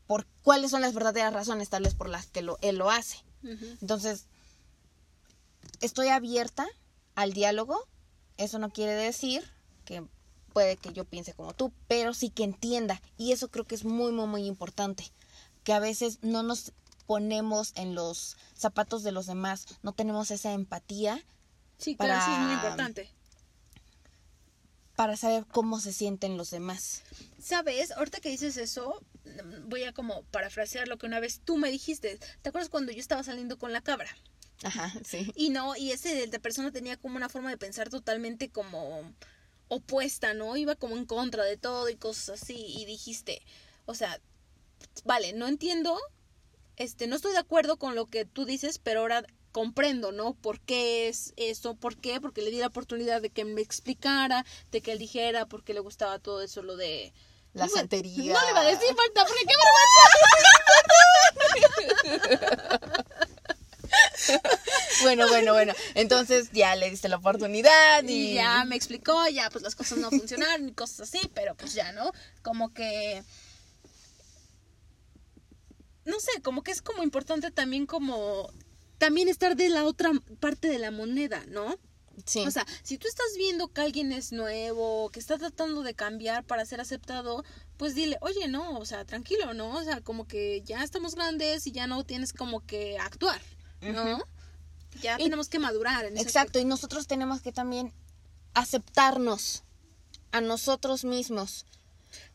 A: por cuáles son las verdaderas razones tal vez por las que lo, él lo hace. Entonces, estoy abierta al diálogo. Eso no quiere decir que puede que yo piense como tú, pero sí que entienda. Y eso creo que es muy, muy, muy importante. Que a veces no nos ponemos en los zapatos de los demás, no tenemos esa empatía
B: Sí, claro, sí es muy
A: para-
B: importante.
A: para saber cómo se sienten los demás.
B: ¿Sabes? Ahorita que dices eso, voy a como parafrasear lo que una vez tú me dijiste. ¿Te acuerdas cuando yo estaba saliendo con la cabra?
A: Ajá, sí.
B: Y no, y ese de persona tenía como una forma de pensar totalmente como opuesta, ¿no? Iba como en contra de todo y cosas así. Y dijiste, o sea, vale, no entiendo, este, no estoy de acuerdo con lo que tú dices, pero ahora comprendo, ¿no? ¿Por qué es eso? ¿Por qué? Porque le di la oportunidad de que me explicara, de que él dijera, porque le gustaba todo eso, lo de...
A: La santería.
B: No le iba a decir falta, porque qué *laughs*
A: Bueno, bueno, bueno. Entonces ya le diste la oportunidad y,
B: Y ya me explicó, ya pues las cosas no funcionaron y cosas así, pero pues ya, ¿no? Como que... No sé, como que es como importante también como... También estar de la otra parte de la moneda, ¿no?
A: Sí.
B: O sea, si tú estás viendo que alguien es nuevo, que está tratando de cambiar para ser aceptado, pues dile, oye, no, o sea, tranquilo, ¿no? O sea, como que ya estamos grandes y ya no tienes como que actuar, ¿no? Ya
A: Y-
B: tenemos que madurar en ese
A: Exacto, y nosotros tenemos que también aceptarnos a nosotros mismos.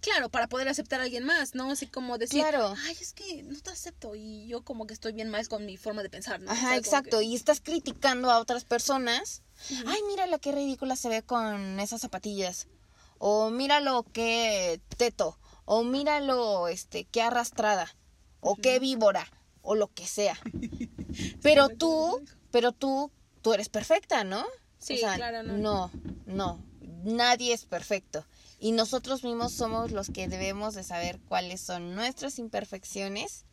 B: Claro, para poder aceptar a alguien más, ¿no? Así como decir,
A: Claro.
B: ay, es que no te acepto y yo como que estoy bien mal con mi forma de pensar, ¿no? O
A: Ajá,
B: sea,
A: exacto.
B: que-
A: Y estás criticando a otras personas. Ay, mírala qué ridícula se ve con esas zapatillas. O míralo qué teto. O míralo este qué arrastrada. O qué víbora. O lo que sea. *laughs* Pero tú, pero tú, tú eres perfecta, ¿no?
B: Sí,
A: O sea,
B: claro, no.
A: No, no. Nadie es perfecto. Y nosotros mismos somos los que debemos de saber cuáles son nuestras imperfecciones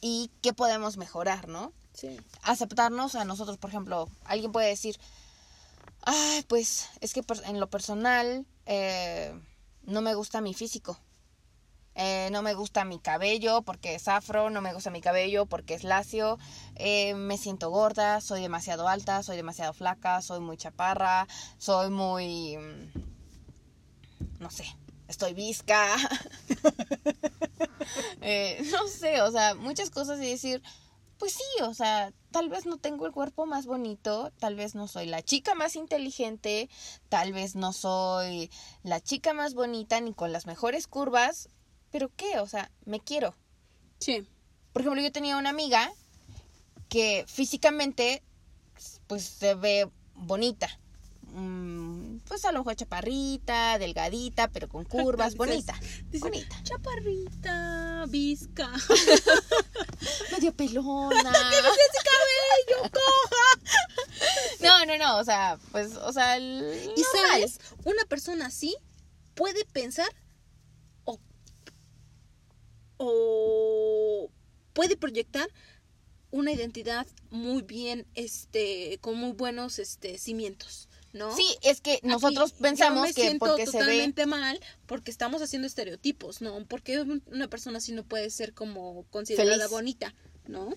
A: y qué podemos mejorar, ¿no?
B: Sí.
A: aceptarnos a nosotros, por ejemplo, alguien puede decir, ay, pues es que en lo personal eh, no me gusta mi físico. Eh, no me gusta mi cabello porque es afro, no me gusta mi cabello porque es lacio, eh, me siento gorda, soy demasiado alta, soy demasiado flaca, soy muy chaparra, soy muy... mm, no sé, estoy visca. *laughs* Eh, no sé, o sea, muchas cosas y decir, pues sí, o sea, tal vez no tengo el cuerpo más bonito, tal vez no soy la chica más inteligente, tal vez no soy la chica más bonita ni con las mejores curvas, pero ¿qué? O sea, me quiero.
B: Sí.
A: Por ejemplo, yo tenía una amiga que físicamente pues se ve bonita. Pues a lo mejor chaparrita, delgadita, pero con curvas, *laughs*
B: Dices-
A: bonita.
B: dice,
A: bonita.
B: Chaparrita, visca. *laughs*
A: Medio pelona. *laughs* No, no, no, o sea, pues, o sea, el-
B: Y sabes, una persona así puede pensar o, o puede proyectar una identidad muy bien, este, con muy buenos este, cimientos, ¿no?
A: Sí, es que nosotros
B: Aquí yo
A: pensamos
B: me
A: que
B: siento
A: porque se ve
B: totalmente mal porque estamos haciendo estereotipos, ¿no? Porque un- una persona así no puede ser como considerada
A: Feliz.
B: bonita, ¿no?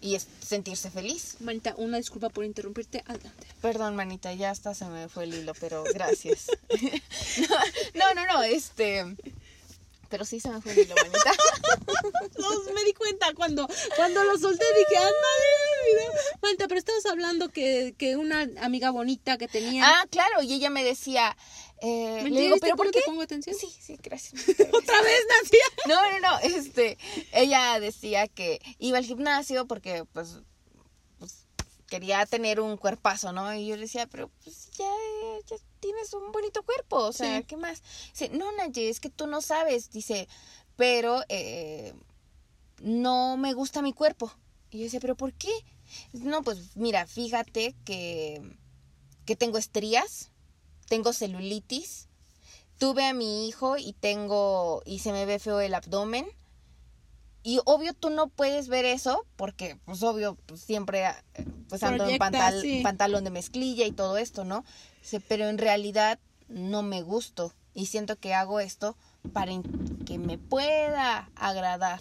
A: y es sentirse feliz.
B: Manita, una disculpa por interrumpirte, adelante.
A: Perdón, manita, ya hasta se me fue el hilo, pero gracias. *laughs* *laughs* no, no, no, este. Pero sí se me fue hilo, manita. *laughs*
B: No, me di cuenta cuando, cuando lo solté, dije, ándale, mira. Manita, pero estamos hablando que, que una amiga bonita que tenía.
A: Ah, claro, y ella me decía. Eh,
B: ¿Me
A: le digo? ¿pero por qué?
B: te pongo atención?
A: Sí, sí, gracias. *laughs*
B: Otra vez, Nancy.
A: No, no, no, este, ella decía que iba al gimnasio porque, pues, quería tener un cuerpazo, ¿no? Y yo le decía, pero, pues, ya, ya tienes un bonito cuerpo, o sea,
B: Sí.
A: ¿qué más? Dice, no, Naye, es que tú no sabes, dice, pero, eh, no me gusta mi cuerpo. Y yo decía, ¿pero por qué? No, pues, mira, fíjate que, que tengo estrías, tengo celulitis, tuve a mi hijo y tengo y se me ve feo el abdomen y obvio tú no puedes ver eso porque pues obvio pues, siempre eh, pues ando en
B: Proyectas,
A: pantal-
B: sí.
A: pantalón de mezclilla y todo esto no pero en realidad no me gusto y siento que hago esto para que me pueda agradar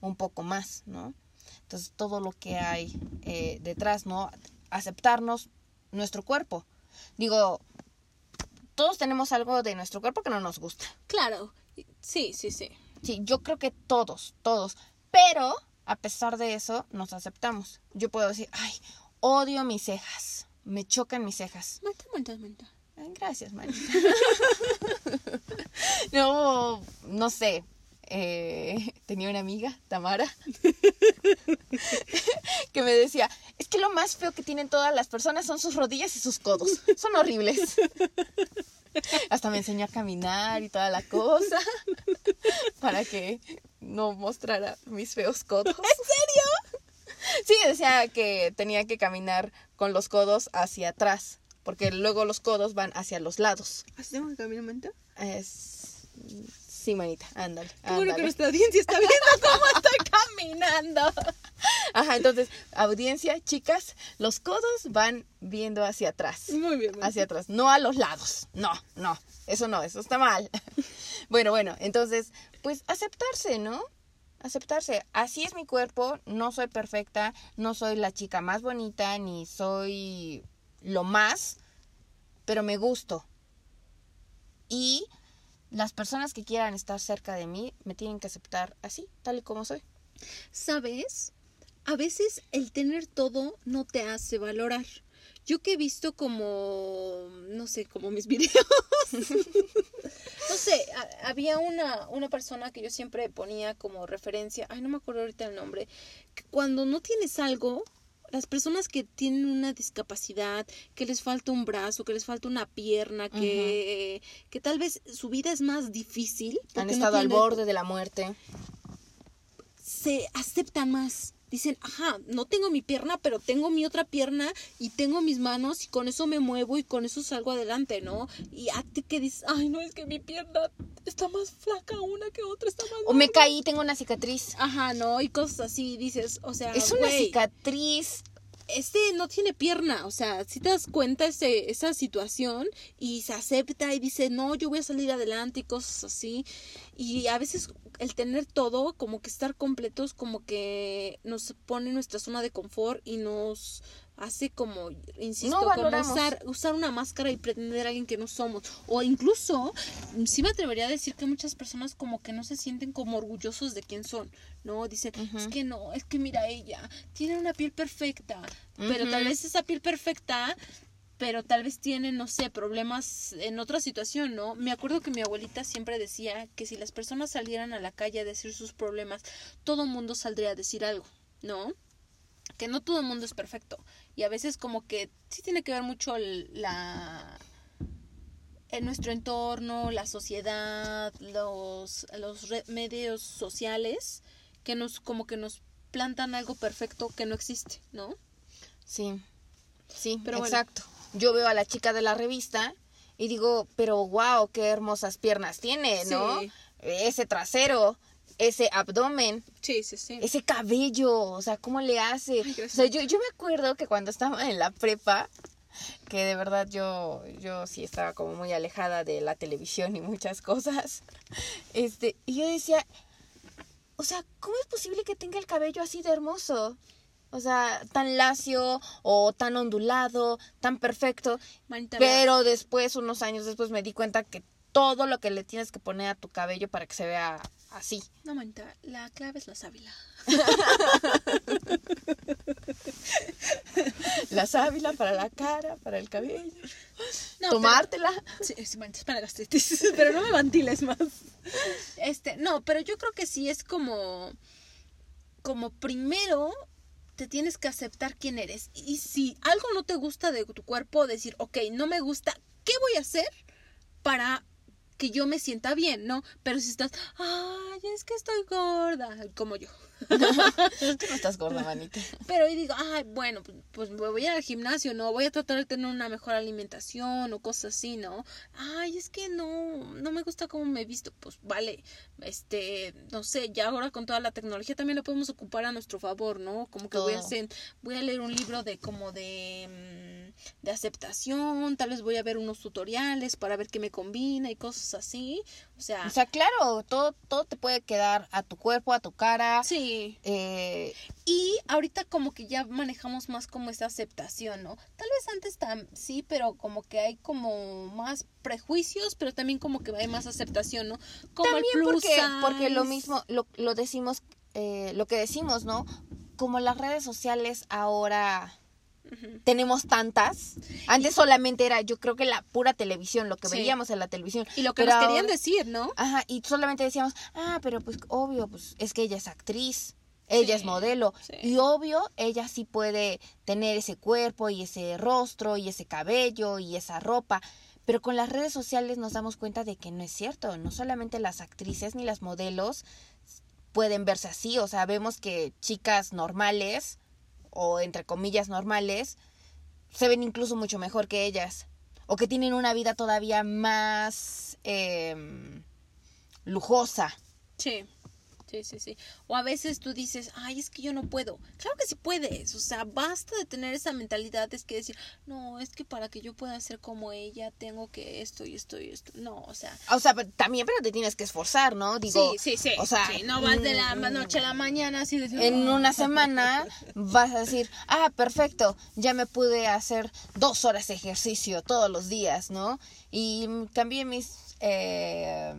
A: un poco más no entonces todo lo que hay eh, detrás no aceptarnos nuestro cuerpo digo todos tenemos algo de nuestro cuerpo que no nos gusta.
B: Claro, sí, sí, sí.
A: Sí, yo creo que todos, todos. Pero, a pesar de eso, nos aceptamos. Yo puedo decir, ay, odio mis cejas. Me chocan mis cejas.
B: Manita, manita, manita.
A: Ay, gracias, Marita. *laughs* no, no sé. Eh, tenía una amiga, Tamara, *laughs* que me decía, es que lo más feo que tienen todas las personas son sus rodillas y sus codos. Son horribles. *laughs* Hasta me enseñó a caminar y toda la cosa *laughs* para que no mostrara mis feos codos. ¿En serio? Sí, decía que tenía que caminar con los codos hacia atrás, porque luego los codos van hacia los lados.
B: ¿Hacemos el camino, manita?
A: Es... Sí, manita, ándale.
B: Bueno que nuestra audiencia está viendo *laughs* cómo estoy caminando.
A: Ajá, entonces, audiencia, chicas, los codos van viendo hacia atrás.
B: Muy bien,
A: hacia atrás, no a los lados. No, no, eso no, eso está mal. *laughs* Bueno, bueno, entonces, pues aceptarse, ¿no? Aceptarse. Así es mi cuerpo, no soy perfecta, no soy la chica más bonita, ni soy lo más, pero me gusto. Y las personas que quieran estar cerca de mí me tienen que aceptar así, tal y como soy.
B: ¿Sabes? A veces el tener todo no te hace valorar. Yo que he visto como, no sé, como mis *laughs* videos. no sé, había una, una persona que yo siempre ponía como referencia, ay, no me acuerdo ahorita el nombre, que cuando no tienes algo, las personas que tienen una discapacidad, que les falta un brazo, que les falta una pierna, que, que tal vez su vida es más difícil.
A: Han
B: no
A: estado al borde de la muerte.
B: se aceptan más. Dicen, ajá, no tengo mi pierna, pero tengo mi otra pierna y tengo mis manos y con eso me muevo y con eso salgo adelante, ¿no? Y a ti que dices, ay, no, es que mi pierna está más flaca una que otra, está más...
A: O me
B: gorda".
A: caí, tengo una cicatriz.
B: Ajá, no, y cosas así, dices, o sea,
A: Es una cicatriz
B: este no tiene pierna, o sea, si te das cuenta ese, esa situación y se acepta y dice, no, yo voy a salir adelante y cosas así. Y a veces el tener todo, como que estar completos, como que nos pone en nuestra zona de confort y nos hace como, insisto,
A: No
B: como usar, usar una máscara y pretender a alguien que no somos. O incluso, sí me atrevería a decir que muchas personas como que no se sienten como orgullosos de quién son, ¿no? Dicen, es que no, es que mira ella, tiene una piel perfecta, pero tal vez esa piel perfecta pero tal vez tiene, no sé, problemas en otra situación, ¿no? Me acuerdo que mi abuelita siempre decía que si las personas salieran a la calle a decir sus problemas, todo mundo saldría a decir algo, ¿no? Que no todo el mundo es perfecto. Y a veces como que sí tiene que ver mucho la en nuestro entorno, la sociedad, los, los medios sociales, que nos como que nos plantan algo perfecto que no existe, ¿no?
A: Sí, sí,
B: Pero bueno.
A: exacto. Yo veo a la chica de la revista y digo, pero wow, qué hermosas piernas tiene, ¿no?
B: Sí.
A: Ese trasero, ese abdomen,
B: Sí, sí, sí.
A: ese cabello, o sea, ¿cómo le hace? o sea, yo, yo me acuerdo que cuando estaba en la prepa, que de verdad yo, yo sí estaba como muy alejada de la televisión y muchas cosas, *laughs* este, y yo decía, o sea, ¿cómo es posible que tenga el cabello así de hermoso? O sea, tan lacio o tan ondulado, tan perfecto.
B: Manita.
A: Pero después, unos años después, me di cuenta que todo lo que le tienes que poner a tu cabello para que se vea así.
B: No, manita, la clave es la sábila. *laughs*
A: La sábila para la cara, para el cabello.
B: No,
A: Tomártela.
B: pero- sí, sí, manita, es para gastritis. *laughs* pero no me ventiles más. Este, no, pero yo creo que sí es como. Como primero te tienes que aceptar quién eres. Y si algo no te gusta de tu cuerpo, decir, ok, no me gusta, ¿qué voy a hacer para que yo me sienta bien, ¿no? Pero si estás, ay, es que estoy gorda, como yo. *laughs*
A: Tú no estás gorda, manita.
B: Pero y digo, ay, bueno, pues, pues me voy al gimnasio, ¿no? Voy a tratar de tener una mejor alimentación o cosas así, ¿no? Ay, es que no, no me gusta cómo me he visto. Pues vale, este, no sé, ya ahora con toda la tecnología también la podemos ocupar a nuestro favor, ¿no? Como que voy a hacer, voy a leer un libro de como de, mm, de aceptación, tal vez voy a ver unos tutoriales para ver qué me combina y cosas así. O sea,
A: O sea, claro, todo, todo te puede quedar a tu cuerpo, a tu cara.
B: sí.
A: Eh,
B: Y ahorita como que ya manejamos más como esa aceptación, ¿no? Tal vez antes tam sí, pero como que hay como más prejuicios, pero también como que hay más aceptación, ¿no? Como
A: también
B: el plus
A: porque, porque lo mismo, lo, lo decimos, eh, lo que decimos, ¿no? Como las redes sociales ahora Tenemos tantas. Antes solamente era, yo creo que la pura televisión, lo que
B: Sí.
A: veíamos en la televisión.
B: Y lo que
A: Pero
B: nos querían
A: ahora-
B: decir, ¿no?
A: Ajá, y solamente decíamos, ah, pero pues obvio, pues es que ella es actriz, ella
B: Sí,
A: es modelo,
B: sí.
A: y obvio, ella sí puede tener ese cuerpo y ese rostro y ese cabello y esa ropa. Pero con las redes sociales nos damos cuenta de que no es cierto, no solamente las actrices ni las modelos pueden verse así, o sea, vemos que chicas normales o entre comillas normales se ven incluso mucho mejor que ellas o que tienen una vida todavía más em, lujosa.
B: Sí. Sí, sí, sí. O a veces tú dices, ay, es que yo no puedo. Claro que sí puedes. O sea, basta de tener esa mentalidad. Es que decir, no, es que para que yo pueda ser como ella, tengo que esto y esto y esto. No, o sea,
A: O sea, pero también, pero te tienes que esforzar, ¿no? Digo,
B: sí, sí, sí.
A: O sea,
B: sí, no vas de la
A: mm,
B: noche a la mañana así de
A: en una semana *laughs* vas a decir, ah, perfecto, ya me pude hacer dos horas de ejercicio todos los días, ¿no? Y cambié mis, eh,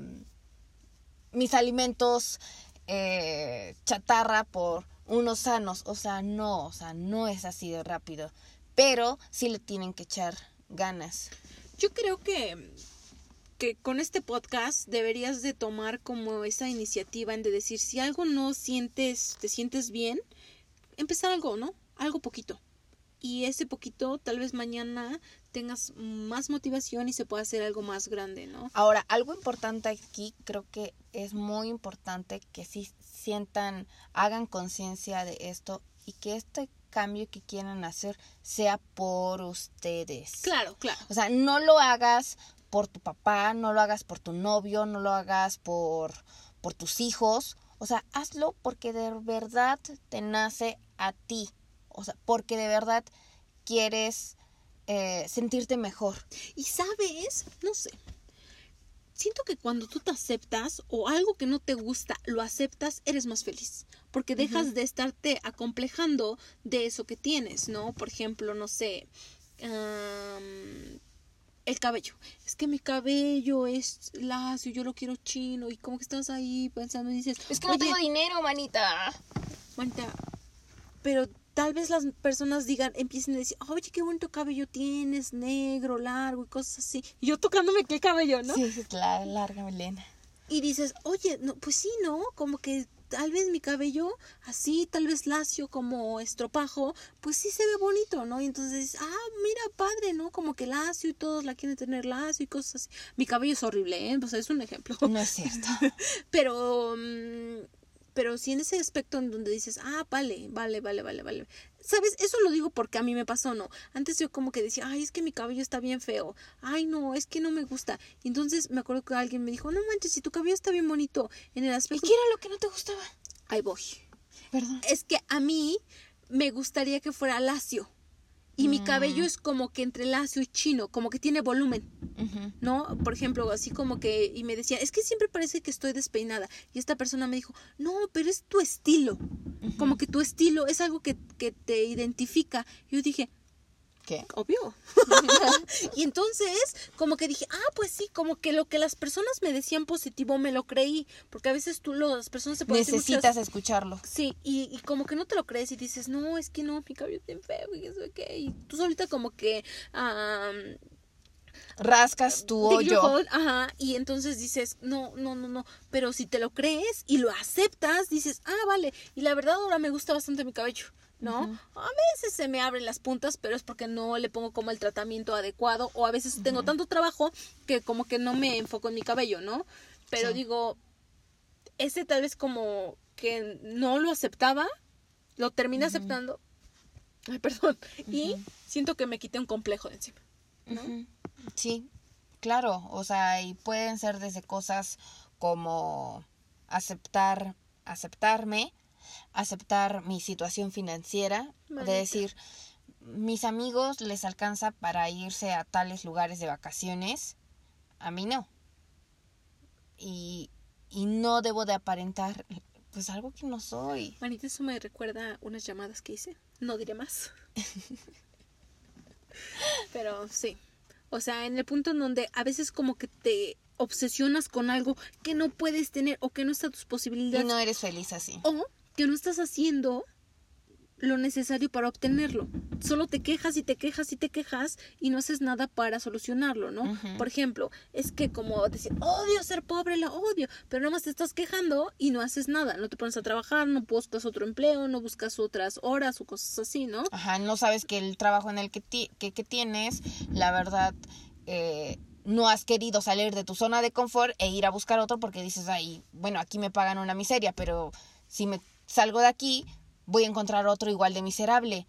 A: mis alimentos eh, chatarra por unos sanos. O sea, no, o sea, no es así de rápido. Pero sí le tienen que echar ganas.
B: Yo creo que, que con este podcast deberías de tomar como esa iniciativa en de decir, si algo no sientes, te sientes bien, empezar algo, ¿no? Algo poquito. Y ese poquito, tal vez mañana tengas más motivación y se pueda hacer algo más grande, ¿no?
A: Ahora, algo importante aquí, creo que es muy importante que sí sientan, hagan conciencia de esto y que este cambio que quieran hacer sea por ustedes.
B: Claro, claro.
A: O sea, no lo hagas por tu papá, no lo hagas por tu novio, no lo hagas por, por tus hijos. O sea, hazlo porque de verdad te nace a ti. O sea, porque de verdad quieres eh, sentirte mejor.
B: Y sabes, no sé. Siento que cuando tú te aceptas o algo que no te gusta lo aceptas, eres más feliz. Porque dejas de estarte acomplejando de eso que tienes, ¿no? Por ejemplo, no sé. el cabello. Es que mi cabello es lacio, yo lo quiero chino. Y como que estás ahí pensando y dices.
A: Es que no
B: "Oye,
A: tengo dinero, manita.
B: Manita, pero tal vez las personas digan, empiecen a decir, oye, qué bonito cabello tienes, negro, largo y cosas así. Y yo tocándome el cabello, ¿no?
A: Sí, la larga melena.
B: Y dices, oye, no, pues sí, ¿no? Como que tal vez mi cabello así, tal vez lacio como estropajo, pues sí se ve bonito, ¿no? Y entonces dices, ah, mira, padre, ¿no? Como que lacio y todos la quieren tener lacio y cosas así. Mi cabello es horrible, ¿eh? Pues es un ejemplo.
A: No es cierto. *laughs*
B: Pero, mm, pero sí en ese aspecto en donde dices, ah, vale, vale, vale, vale, vale. ¿Sabes? Eso lo digo porque a mí me pasó, ¿no? Antes yo como que decía, ay, es que mi cabello está bien feo. Ay, no, es que no me gusta. Y entonces me acuerdo que alguien me dijo, no manches, si tu cabello está bien bonito en el
A: ¿Y
B: aspecto...
A: qué era lo que no te gustaba?
B: Ahí voy.
A: Perdón.
B: Es que a mí me gustaría que fuera lacio. Y mi
A: Mm.
B: cabello es como que entre lacio y chino, como que tiene volumen. ¿no? Por ejemplo, así como que, y me decía, es que siempre parece que estoy despeinada. Y esta persona me dijo, no, pero es tu estilo. Como que tu estilo es algo que, que te identifica. Yo dije,
A: ¿Qué?
B: obvio. *laughs* y entonces, como que dije, ah, pues sí, como que lo que las personas me decían positivo me lo creí. Porque a veces tú, lo- las personas se pueden decir muchas-
A: Necesitas escucharlo.
B: Sí, y, y como que no te lo crees y dices, no, es que no, mi cabello está feo y eso, qué. Y tú solita como que...
A: Rascas tu hoyo.
B: hole, ajá, y entonces dices, no, no, no, no, pero si te lo crees y lo aceptas, dices, ah, vale, y la verdad ahora me gusta bastante mi cabello, ¿no? A veces se me abren las puntas, pero es porque no le pongo como el tratamiento adecuado, o a veces tengo tanto trabajo que como que no me enfoco en mi cabello, ¿no? Pero
A: Sí.
B: digo, ese tal vez como que no lo aceptaba, lo terminé aceptando, ay, *laughs* perdón, y siento que me quité un complejo de encima. ¿no?
A: Sí, claro, o sea, y pueden ser desde cosas como aceptar, aceptarme, aceptar mi situación financiera,
B: Manita.
A: de decir, mis amigos les alcanza para irse a tales lugares de vacaciones, a mí no. Y, y no debo de aparentar, pues algo que no soy.
B: Manita, eso me recuerda unas llamadas que hice. No diré más. *laughs* Pero sí. O sea, en el punto en donde a veces como que te obsesionas con algo que no puedes tener o que no está a tus
A: Y
B: posibilidades
A: no eres feliz así.
B: o que no estás haciendo lo necesario para obtenerlo. Solo te quejas y te quejas y te quejas y no haces nada para solucionarlo, ¿no? Por ejemplo, es que como decir, odio ser pobre, la odio, pero nada más te estás quejando y no haces nada, no te pones a trabajar, no buscas otro empleo, no buscas otras horas o cosas así, ¿no?
A: Ajá, no sabes que el trabajo en el que, ti- que, que tienes, la verdad, eh, no has querido salir de tu zona de confort e ir a buscar otro porque dices, ay, bueno, aquí me pagan una miseria, pero si me salgo de aquí, voy a encontrar otro igual de miserable.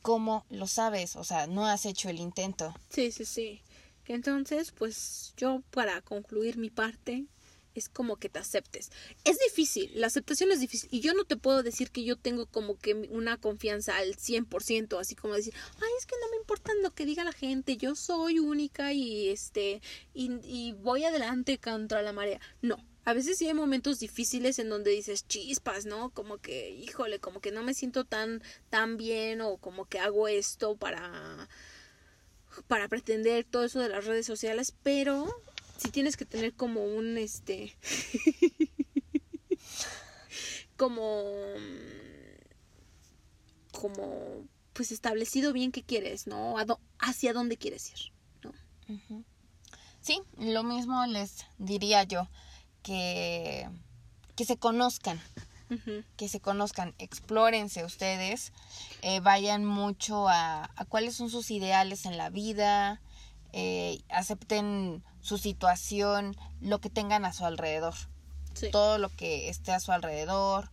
A: ¿Cómo lo sabes? O sea, no has hecho el intento.
B: Sí, sí, sí. Entonces, pues yo para concluir mi parte es como que te aceptes. Es difícil, la aceptación es difícil y yo no te puedo decir que yo tengo como que una confianza al 100%, así como decir, ay, es que no me importa lo que diga la gente, yo soy única y este y voy adelante contra la marea. No, a veces sí hay momentos difíciles en donde dices chispas, ¿no? Como que, híjole, como que no me siento tan tan bien o como que hago esto para para pretender todo eso de las redes sociales, pero sí tienes que tener como un este *laughs* como como pues establecido bien qué quieres, ¿no? Hacia dónde quieres ir, ¿no?
A: Sí, lo mismo les diría yo, que, que se conozcan. Que se conozcan, explórense ustedes, eh, vayan mucho a, a cuáles son sus ideales en la vida, eh, acepten su situación, lo que tengan a su alrededor,
B: Sí.
A: todo lo que esté a su alrededor.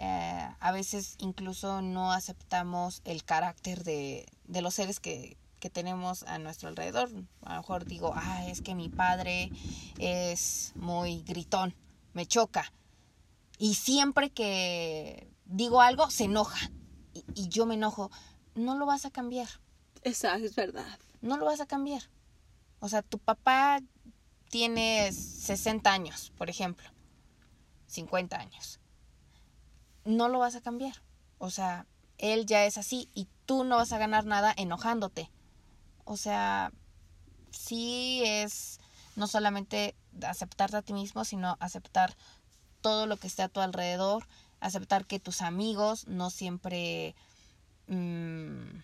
A: eh, a veces incluso no aceptamos el carácter de, de los seres que, que tenemos a nuestro alrededor. A lo mejor digo, ah, es que mi padre es muy gritón, me choca. Y siempre que digo algo, se enoja. y, y yo me enojo, no lo vas a cambiar.
B: Esa es verdad.
A: No lo vas a cambiar. O sea, tu papá tiene 60 años, por ejemplo. 50 años. No lo vas a cambiar. O sea, él ya es así y tú no vas a ganar nada enojándote. O sea, sí es no solamente aceptarte a ti mismo, sino aceptar todo lo que está a tu alrededor, aceptar que tus amigos no siempre mm,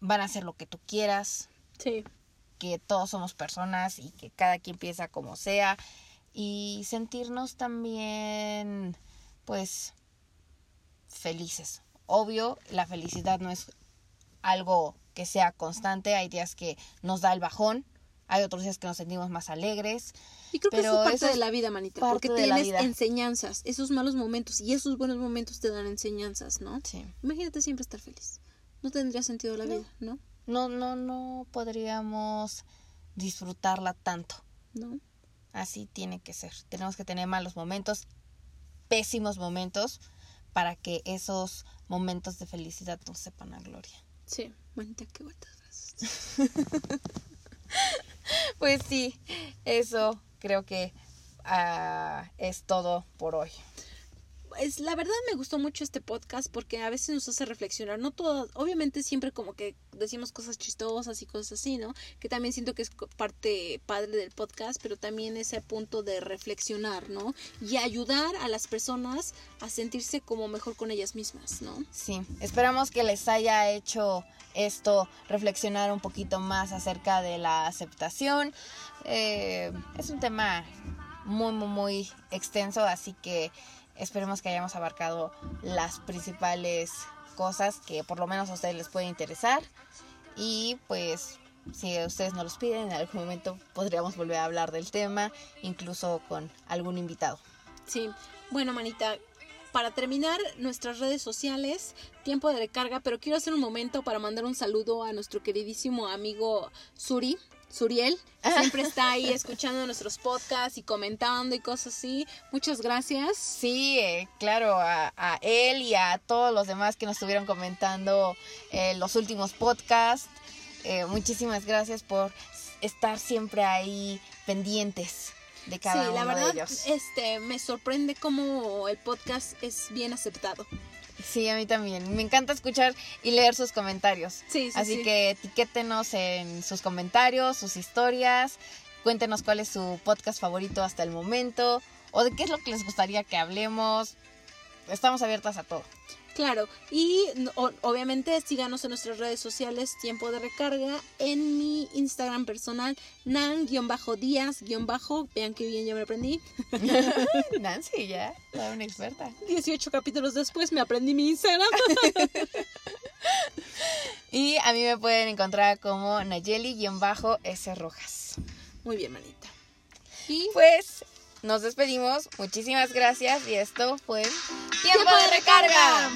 A: van a hacer lo que tú quieras,
B: Sí.
A: que todos somos personas y que cada quien piensa como sea y sentirnos también pues felices. Obvio, la felicidad no es algo que sea constante, hay días que nos da el bajón, hay otros días que nos sentimos más alegres.
B: Y creo que
A: Pero
B: eso es parte
A: eso
B: de la vida, manita. Porque tienes enseñanzas, esos malos momentos y esos buenos momentos te dan enseñanzas, ¿no?
A: Sí.
B: Imagínate siempre estar feliz. No tendría sentido la
A: No.
B: vida, ¿no?
A: No, no, no podríamos disfrutarla tanto.
B: ¿No?
A: Así tiene que ser. Tenemos que tener malos momentos, pésimos momentos, para que esos momentos de felicidad nos sepan a gloria.
B: Sí, manita, qué vueltas. *laughs*
A: Pues sí, eso creo que ah, es todo por hoy.
B: Es, la verdad me gustó mucho este podcast porque a veces nos hace reflexionar, no todo, obviamente siempre como que decimos cosas chistosas y cosas así, ¿no? Que también siento que es parte padre del podcast, pero también ese punto de reflexionar, ¿no? Y ayudar a las personas a sentirse como mejor con ellas mismas, ¿no?
A: Sí, esperamos que les haya hecho esto reflexionar un poquito más acerca de la aceptación. Eh, es un tema muy, muy, muy extenso, así que esperemos que hayamos abarcado las principales cosas que por lo menos a ustedes les pueden interesar. Y pues si ustedes nos los piden, en algún momento podríamos volver a hablar del tema, incluso con algún invitado.
B: Sí, bueno, manita, para terminar, nuestras redes sociales, tiempo de recarga, pero quiero hacer un momento para mandar un saludo a nuestro queridísimo amigo Suri. Suriel, siempre está ahí *laughs* escuchando nuestros podcasts y comentando y cosas así. Muchas gracias.
A: Sí, eh, claro, a, a él y a todos los demás que nos estuvieron comentando eh, los últimos podcasts. Eh, muchísimas gracias por estar siempre ahí pendientes de cada
B: sí,
A: uno
B: la verdad,
A: de ellos.
B: este, me sorprende cómo el podcast es bien aceptado.
A: Sí, a mí también. Me encanta escuchar y leer sus comentarios.
B: Sí, sí,
A: Así
B: sí.
A: que etiquétenos en sus comentarios, sus historias. Cuéntenos cuál es su podcast favorito hasta el momento. O de qué es lo que les gustaría que hablemos. Estamos abiertas a todo.
B: Claro, y o- obviamente síganos en nuestras redes sociales, tiempo de recarga, en mi Instagram personal, nan-díaz- vean que bien ya me aprendí. *laughs*
A: Nancy, ya, toda una experta.
B: 18 capítulos después me aprendí mi Instagram. *laughs*
A: Y a mí me pueden encontrar como Nayeli-S Rojas.
B: Muy bien, manita. Y
A: Pues nos despedimos. Muchísimas gracias. Y esto fue
B: ¡Tiempo de recarga!